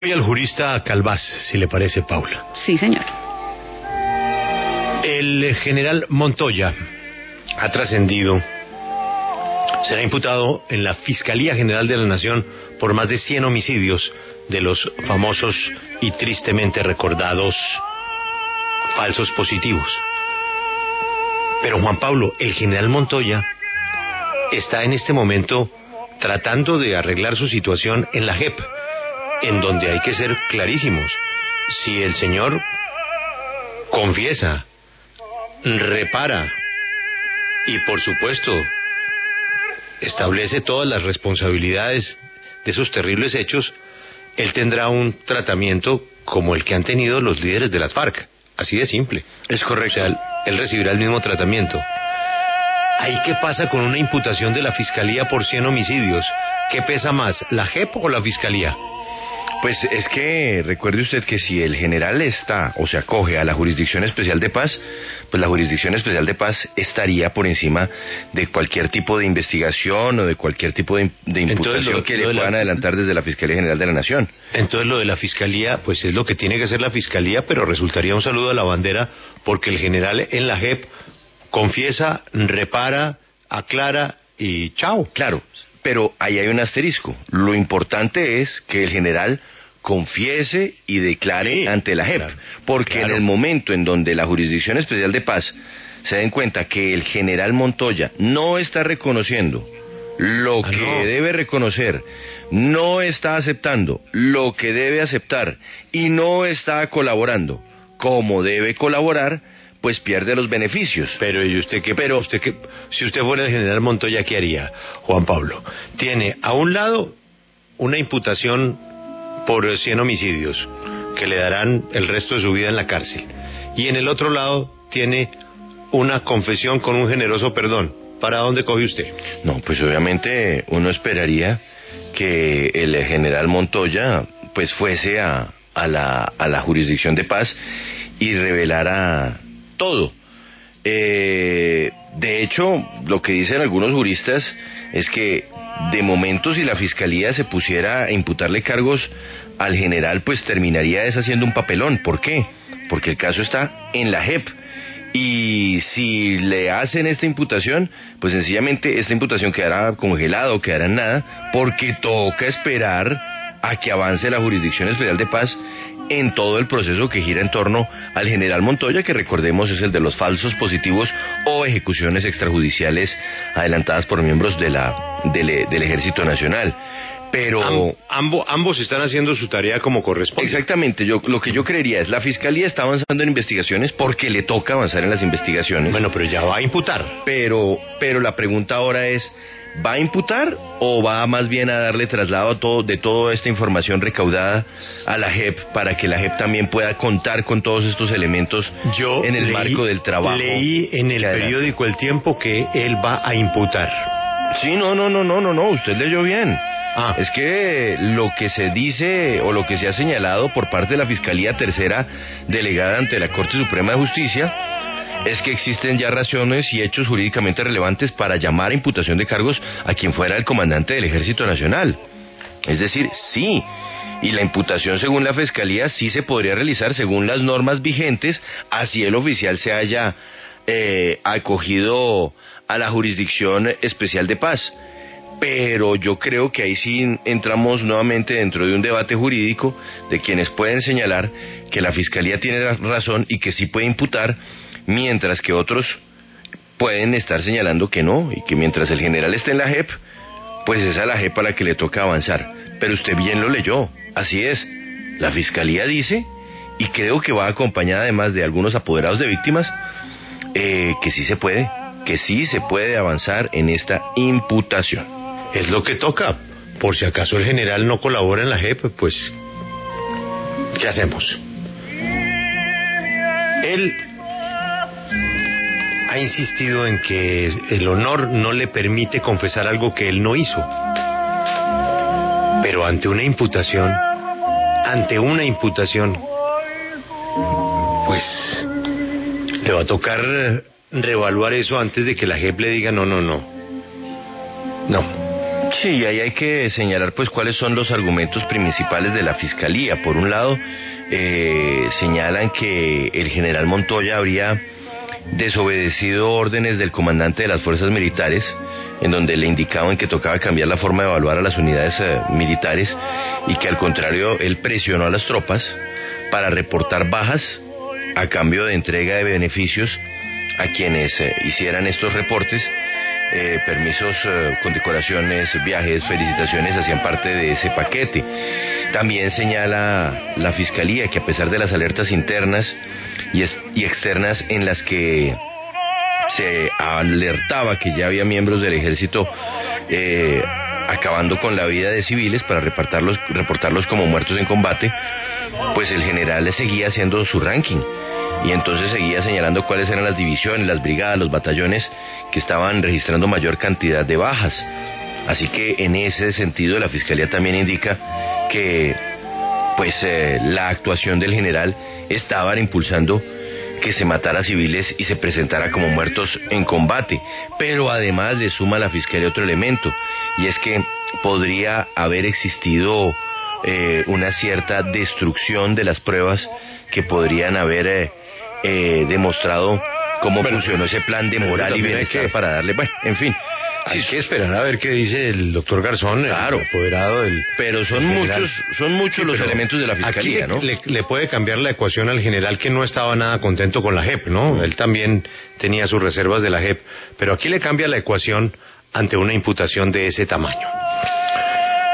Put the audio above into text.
Voy al jurista Calvás, si le parece, Paula. Sí, señor. El general Montoya ha trascendido, será imputado en la Fiscalía General de la Nación por más de 100 homicidios de los famosos y tristemente recordados falsos positivos. Pero Juan Pablo, el general Montoya está en este momento tratando de arreglar su situación en la JEP en donde hay que ser clarísimos. Si el Señor confiesa, repara y por supuesto establece todas las responsabilidades de esos terribles hechos, él tendrá un tratamiento como el que han tenido los líderes de las FARC. Así de simple. Es correcto. O sea, él recibirá el mismo tratamiento. ¿Ahí qué pasa con una imputación de la Fiscalía por 100 homicidios? ¿Qué pesa más, la JEP o la Fiscalía? Pues es que recuerde usted que si el general está o se acoge a la Jurisdicción Especial de Paz, pues la Jurisdicción Especial de Paz estaría por encima de cualquier tipo de investigación o de cualquier tipo de, de imputación lo- que lo le la- puedan adelantar desde la Fiscalía General de la Nación. Entonces lo de la fiscalía, pues es lo que tiene que hacer la fiscalía, pero resultaría un saludo a la bandera porque el general en la JEP confiesa, repara, aclara y chao. Claro, pero ahí hay un asterisco. Lo importante es que el general confiese y declare Sí, ante la JEP, claro, porque claro. en el momento en donde la Jurisdicción Especial de Paz se den cuenta que el general Montoya no está reconociendo lo Ah, que no. debe reconocer, no está aceptando lo que debe aceptar y no está colaborando como debe colaborar, pues pierde los beneficios. Pero ¿y usted qué? Pero usted qué? Si usted fuera el general Montoya, ¿qué haría, Juan Pablo? Tiene a un lado una imputación por 100 homicidios que le darán el resto de su vida en la cárcel. Y en el otro lado tiene una confesión con un generoso perdón. ¿Para dónde coge usted? No, pues obviamente uno esperaría que el general Montoya pues fuese a, a la, a la jurisdicción de paz y revelara todo. Eh, de hecho, lo que dicen algunos juristas es que de momento si la fiscalía se pusiera a imputarle cargos al general, pues terminaría deshaciendo un papelón. ¿Por qué? Porque el caso está en la JEP. Y si le hacen esta imputación, pues sencillamente esta imputación quedará congelada o quedará en nada, porque toca esperar a que avance la Jurisdicción Especial de Paz en todo el proceso que gira en torno al general Montoya, que recordemos es el de los falsos positivos o ejecuciones extrajudiciales adelantadas por miembros de la, del, del Ejército Nacional. Pero... Am- ambo- ambos están haciendo su tarea como corresponde. Exactamente, yo lo que yo creería es la fiscalía está avanzando en investigaciones porque le toca avanzar en las investigaciones. Bueno, pero ya va a imputar. pero pero la pregunta ahora es ¿va a imputar o va más bien a darle traslado a todo, de toda esta información recaudada a la JEP para que la JEP también pueda contar con todos estos elementos Yo en el leí- marco del trabajo? Leí en el periódico El Tiempo que él va a imputar. Sí, no, no, no, no, no, no, usted leyó bien. Ah. Es que lo que se dice o lo que se ha señalado por parte de la Fiscalía Tercera delegada ante la Corte Suprema de Justicia es que existen ya razones y hechos jurídicamente relevantes para llamar a imputación de cargos a quien fuera el comandante del Ejército Nacional. Es decir, sí. Y la imputación según la Fiscalía sí se podría realizar según las normas vigentes, así el oficial se haya eh, acogido a la jurisdicción especial de paz. Pero yo creo que ahí sí entramos nuevamente dentro de un debate jurídico de quienes pueden señalar que la Fiscalía tiene ra- razón y que sí puede imputar, mientras que otros pueden estar señalando que no, y que mientras el general esté en la JEP, pues es a la JEP a la que le toca avanzar. Pero usted bien lo leyó, así es. La Fiscalía dice, y creo que va acompañada además de algunos apoderados de víctimas, eh, que sí se puede, que sí se puede avanzar en esta imputación. Es lo que toca. Por si acaso el general no colabora en la JEP, pues, ¿qué hacemos? Él ha insistido en que el honor no le permite confesar algo que él no hizo. Pero ante una imputación, ante una imputación, pues le va a tocar reevaluar eso antes de que la JEP le diga no, no, no. No. Sí, ahí hay que señalar pues cuáles son los argumentos principales de la Fiscalía. Por un lado, eh, señalan que el general Montoya habría desobedecido órdenes del comandante de las fuerzas militares, en donde le indicaban que tocaba cambiar la forma de evaluar a las unidades eh, militares y que al contrario él presionó a las tropas para reportar bajas a cambio de entrega de beneficios a quienes eh, hicieran estos reportes. Eh, permisos, condecoraciones, viajes, felicitaciones hacían parte de ese paquete. También señala la Fiscalía que a pesar de las alertas internas y, y externas en las que se alertaba que ya había miembros del ejército eh, acabando con la vida de civiles para reportarlos como muertos en combate, pues el general seguía haciendo su ranking y entonces seguía señalando cuáles eran las divisiones, las brigadas, los batallones que estaban registrando mayor cantidad de bajas. Así que en ese sentido la Fiscalía también indica que pues eh, la actuación del general estaba impulsando que se matara a civiles y se presentara como muertos en combate. Pero además le suma la Fiscalía otro elemento, y es que podría haber existido eh, una cierta destrucción de las pruebas que podrían haber eh, eh, demostrado cómo funcionó ese plan de moral y bienestar para darle, bueno, en fin, hay que esperar a ver qué dice el doctor Garzón, claro, el apoderado del. Pero son muchos, son muchos los elementos de la fiscalía, ¿no? Le, puede cambiar la ecuación al general que no estaba nada contento con la JEP, ¿no? Él también tenía sus reservas de la JEP, pero aquí le cambia la ecuación ante una imputación de ese tamaño.